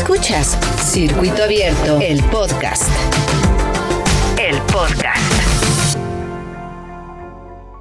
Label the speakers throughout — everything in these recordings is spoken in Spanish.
Speaker 1: Escuchas Circuito Abierto, el podcast. El podcast.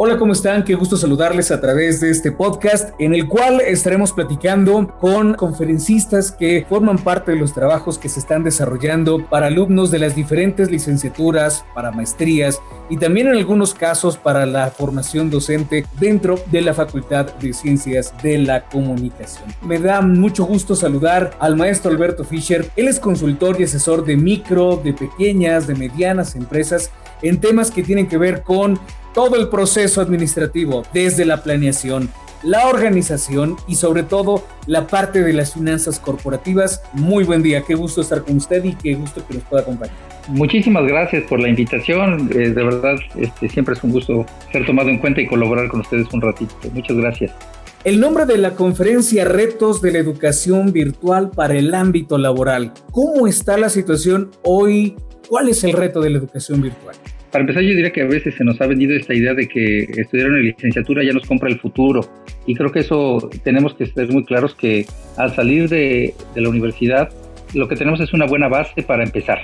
Speaker 2: Hola, ¿cómo están? Qué gusto saludarles a través de este podcast en el cual estaremos platicando con conferencistas que forman parte de los trabajos que se están desarrollando para alumnos de las diferentes licenciaturas, para maestrías y también en algunos casos para la formación docente dentro de la Facultad de Ciencias de la Comunicación. Me da mucho gusto saludar al maestro Alberto Fischer. Él es consultor y asesor de micro, de pequeñas, de medianas empresas en temas que tienen que ver con todo el proceso administrativo, desde la planeación, la organización y sobre todo la parte de las finanzas corporativas. Muy buen día, qué gusto estar con usted y qué gusto que nos pueda acompañar.
Speaker 3: Muchísimas gracias por la invitación, eh, de verdad este, siempre es un gusto ser tomado en cuenta y colaborar con ustedes un ratito. Muchas gracias.
Speaker 2: El nombre de la conferencia Retos de la Educación Virtual para el Ámbito Laboral. ¿Cómo está la situación hoy? ¿Cuál es el reto de la educación virtual?
Speaker 3: Para empezar, yo diría que a veces se nos ha vendido esta idea de que estudiar una licenciatura ya nos compra el futuro. Y creo que eso tenemos que ser muy claros que al salir de, de la universidad, lo que tenemos es una buena base para empezar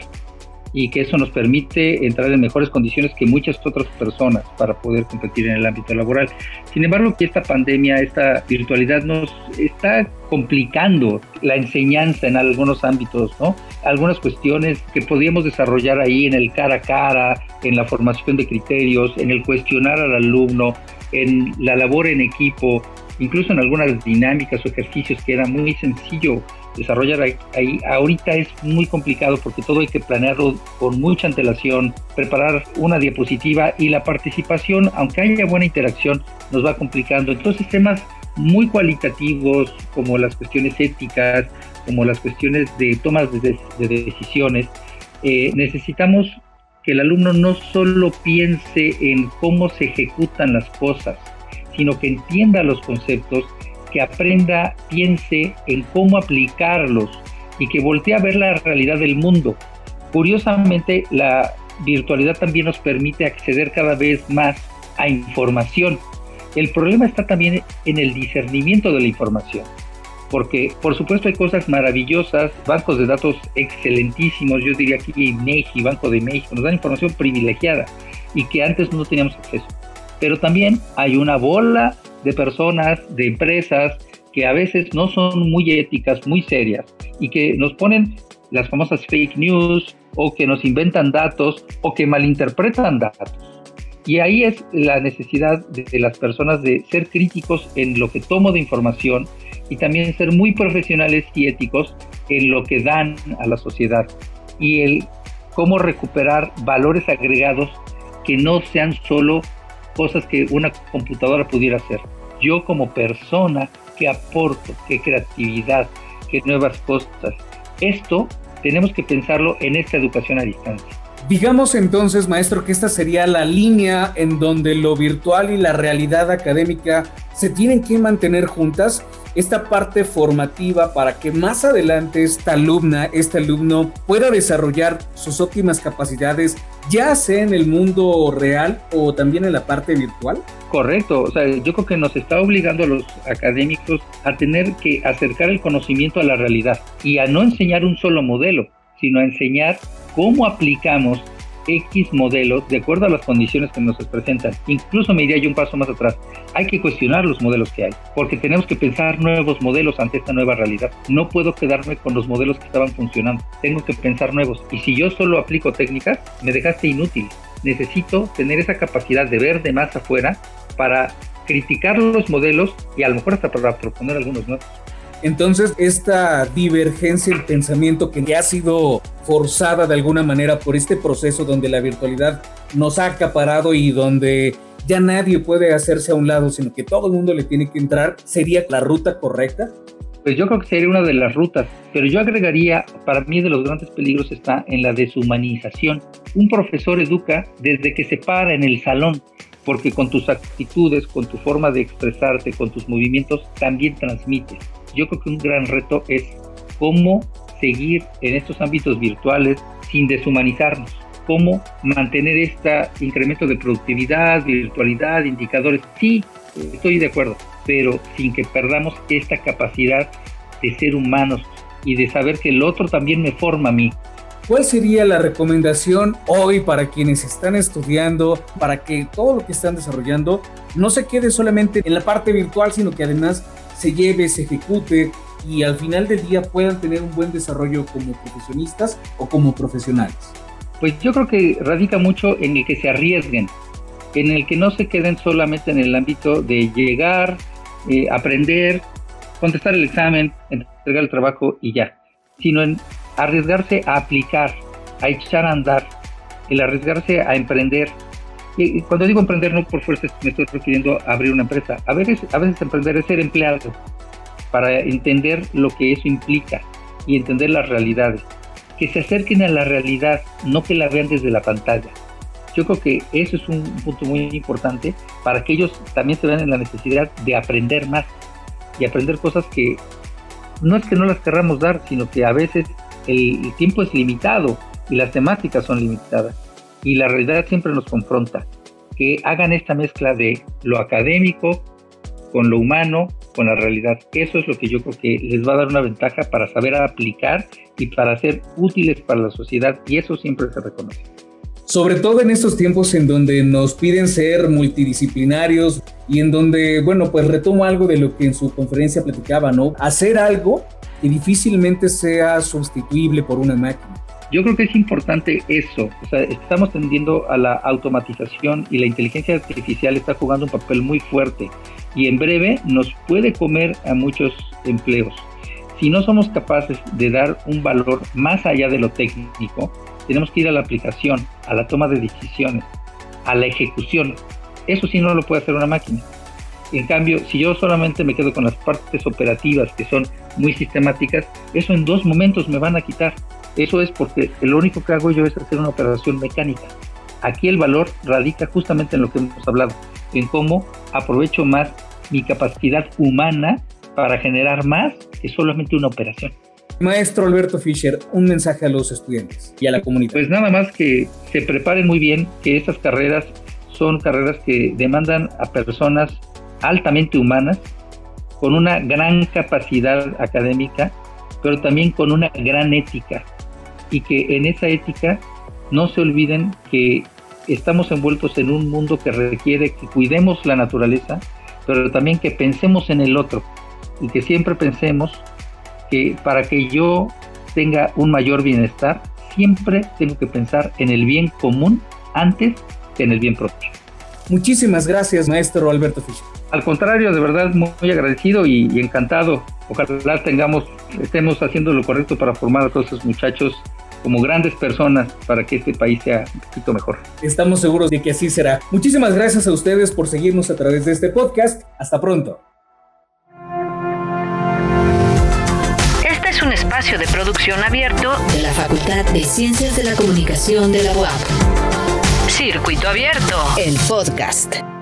Speaker 3: y que eso nos permite entrar en mejores condiciones que muchas otras personas para poder competir en el ámbito laboral. Sin embargo, que esta pandemia, esta virtualidad nos está complicando la enseñanza en algunos ámbitos, ¿no? Algunas cuestiones que podríamos desarrollar ahí en el cara a cara, en la formación de criterios, en el cuestionar al alumno, en la labor en equipo, incluso en algunas dinámicas o ejercicios que era muy sencillo desarrollar ahí, ahorita es muy complicado porque todo hay que planearlo con mucha antelación, preparar una diapositiva y la participación, aunque haya buena interacción, nos va complicando. Entonces temas muy cualitativos como las cuestiones éticas, como las cuestiones de tomas de, decisiones, eh, necesitamos que el alumno no solo piense en cómo se ejecutan las cosas, sino que entienda los conceptos que aprenda, piense en cómo aplicarlos y que voltee a ver la realidad del mundo. Curiosamente, la virtualidad también nos permite acceder cada vez más a información. El problema está también en el discernimiento de la información, porque por supuesto hay cosas maravillosas, bancos de datos excelentísimos, yo diría aquí INEGI, Banco de México, nos dan información privilegiada y que antes no teníamos acceso. Pero también hay una bola de personas, de empresas que a veces no son muy éticas, muy serias y que nos ponen las famosas fake news o que nos inventan datos o que malinterpretan datos. Y ahí es la necesidad de, las personas de ser críticos en lo que tomo de información y también ser muy profesionales y éticos en lo que dan a la sociedad y el cómo recuperar valores agregados que no sean solo cosas que una computadora pudiera hacer. Yo como persona, ¿qué aporto? ¿Qué creatividad? ¿Qué nuevas cosas? Esto tenemos que pensarlo en esta educación a distancia.
Speaker 2: Digamos entonces, maestro, que esta sería la línea en donde lo virtual y la realidad académica se tienen que mantener juntas esta parte formativa para que más adelante esta alumna, este alumno pueda desarrollar sus óptimas capacidades, ya sea en el mundo real o también en la parte virtual?
Speaker 3: Correcto, o sea, yo creo que nos está obligando a los académicos a tener que acercar el conocimiento a la realidad y a no enseñar un solo modelo, sino a enseñar cómo aplicamos X modelos de acuerdo a las condiciones que nos presentan. Incluso me iría yo un paso más atrás. Hay que cuestionar los modelos que hay, porque tenemos que pensar nuevos modelos ante esta nueva realidad. No puedo quedarme con los modelos que estaban funcionando. Tengo que pensar nuevos. Y si yo solo aplico técnicas, me dejaste inútil. Necesito tener esa capacidad de ver de más afuera para criticar los modelos y a lo mejor hasta para proponer algunos nuevos.
Speaker 2: Entonces, esta divergencia en pensamiento que ya ha sido forzada de alguna manera por este proceso donde la virtualidad nos ha acaparado y donde ya nadie puede hacerse a un lado, sino que todo el mundo le tiene que entrar, ¿sería la ruta correcta?
Speaker 3: Pues yo creo que sería una de las rutas, pero yo agregaría, para mí de los grandes peligros está en la deshumanización. Un profesor educa desde que se para en el salón, porque con tus actitudes, con tu forma de expresarte, con tus movimientos, también transmites yo creo que un gran reto es cómo seguir en estos ámbitos virtuales sin deshumanizarnos, cómo mantener este incremento de productividad, virtualidad, indicadores. Sí, estoy de acuerdo, pero sin que perdamos esta capacidad de ser humanos y de saber que el otro también me forma a mí.
Speaker 2: ¿Cuál sería la recomendación hoy para quienes están estudiando, para que todo lo que están desarrollando no se quede solamente en la parte virtual, sino que además se lleve, se ejecute y al final del día puedan tener un buen desarrollo como profesionistas o como profesionales?
Speaker 3: Pues yo creo que radica mucho en el que se arriesguen, en el que no se queden solamente en el ámbito de llegar, eh, aprender, contestar el examen, entregar el trabajo y ya, sino en arriesgarse a aplicar, a echar a andar, el arriesgarse a emprender. Y cuando digo emprender, no por fuerza me estoy refiriendo a abrir una empresa. A veces, a veces emprender es ser empleado para entender lo que eso implica y entender las realidades. Que se acerquen a la realidad, no que la vean desde la pantalla. Yo creo que eso es un punto muy importante para que ellos también se vean en la necesidad de aprender más y aprender cosas que no es que no las querramos dar, sino que a veces el, tiempo es limitado y las temáticas son limitadas y la realidad siempre nos confronta. Que hagan esta mezcla de lo académico con lo humano, con la realidad. Eso es lo que yo creo que les va a dar una ventaja para saber aplicar y para ser útiles para la sociedad y eso siempre se reconoce.
Speaker 2: Sobre todo en estos tiempos en donde nos piden ser multidisciplinarios y en donde, bueno, pues retomo algo de lo que en su conferencia platicaba, ¿no? Hacer algo que difícilmente sea sustituible por una máquina.
Speaker 3: Yo creo que es importante eso. O sea, estamos tendiendo a la automatización y la inteligencia artificial está jugando un papel muy fuerte y en breve nos puede comer a muchos empleos. Si no somos capaces de dar un valor más allá de lo técnico, tenemos que ir a la aplicación, a la toma de decisiones, a la ejecución. Eso sí no lo puede hacer una máquina. En cambio, si yo solamente me quedo con las partes operativas que son muy sistemáticas, eso en dos momentos me van a quitar. Eso es porque lo único que hago yo es hacer una operación mecánica. Aquí el valor radica justamente en lo que hemos hablado, en cómo aprovecho más mi capacidad humana para generar más que solamente una operación.
Speaker 2: Maestro Alberto Fischer, un mensaje a los estudiantes y a la comunidad.
Speaker 3: Pues nada más que se preparen muy bien, que estas carreras son carreras que demandan a personas altamente humanas, con una gran capacidad académica, pero también con una gran ética. Y que en esa ética no se olviden que estamos envueltos en un mundo que requiere que cuidemos la naturaleza, pero también que pensemos en el otro y que siempre pensemos que para que yo tenga un mayor bienestar, siempre tengo que pensar en el bien común antes que en el bien propio.
Speaker 2: Muchísimas gracias, maestro Alberto Fischer.
Speaker 3: Al contrario, de verdad, muy, agradecido y, encantado. Ojalá tengamos, estemos haciendo lo correcto para formar a todos esos muchachos como grandes personas para que este país sea un poquito mejor.
Speaker 2: Estamos seguros de que así será. Muchísimas gracias a ustedes por seguirnos a través de este podcast. Hasta pronto.
Speaker 1: Este es un espacio de producción abierto de la Facultad de Ciencias de la Comunicación de la UAP. Circuito Abierto, el podcast.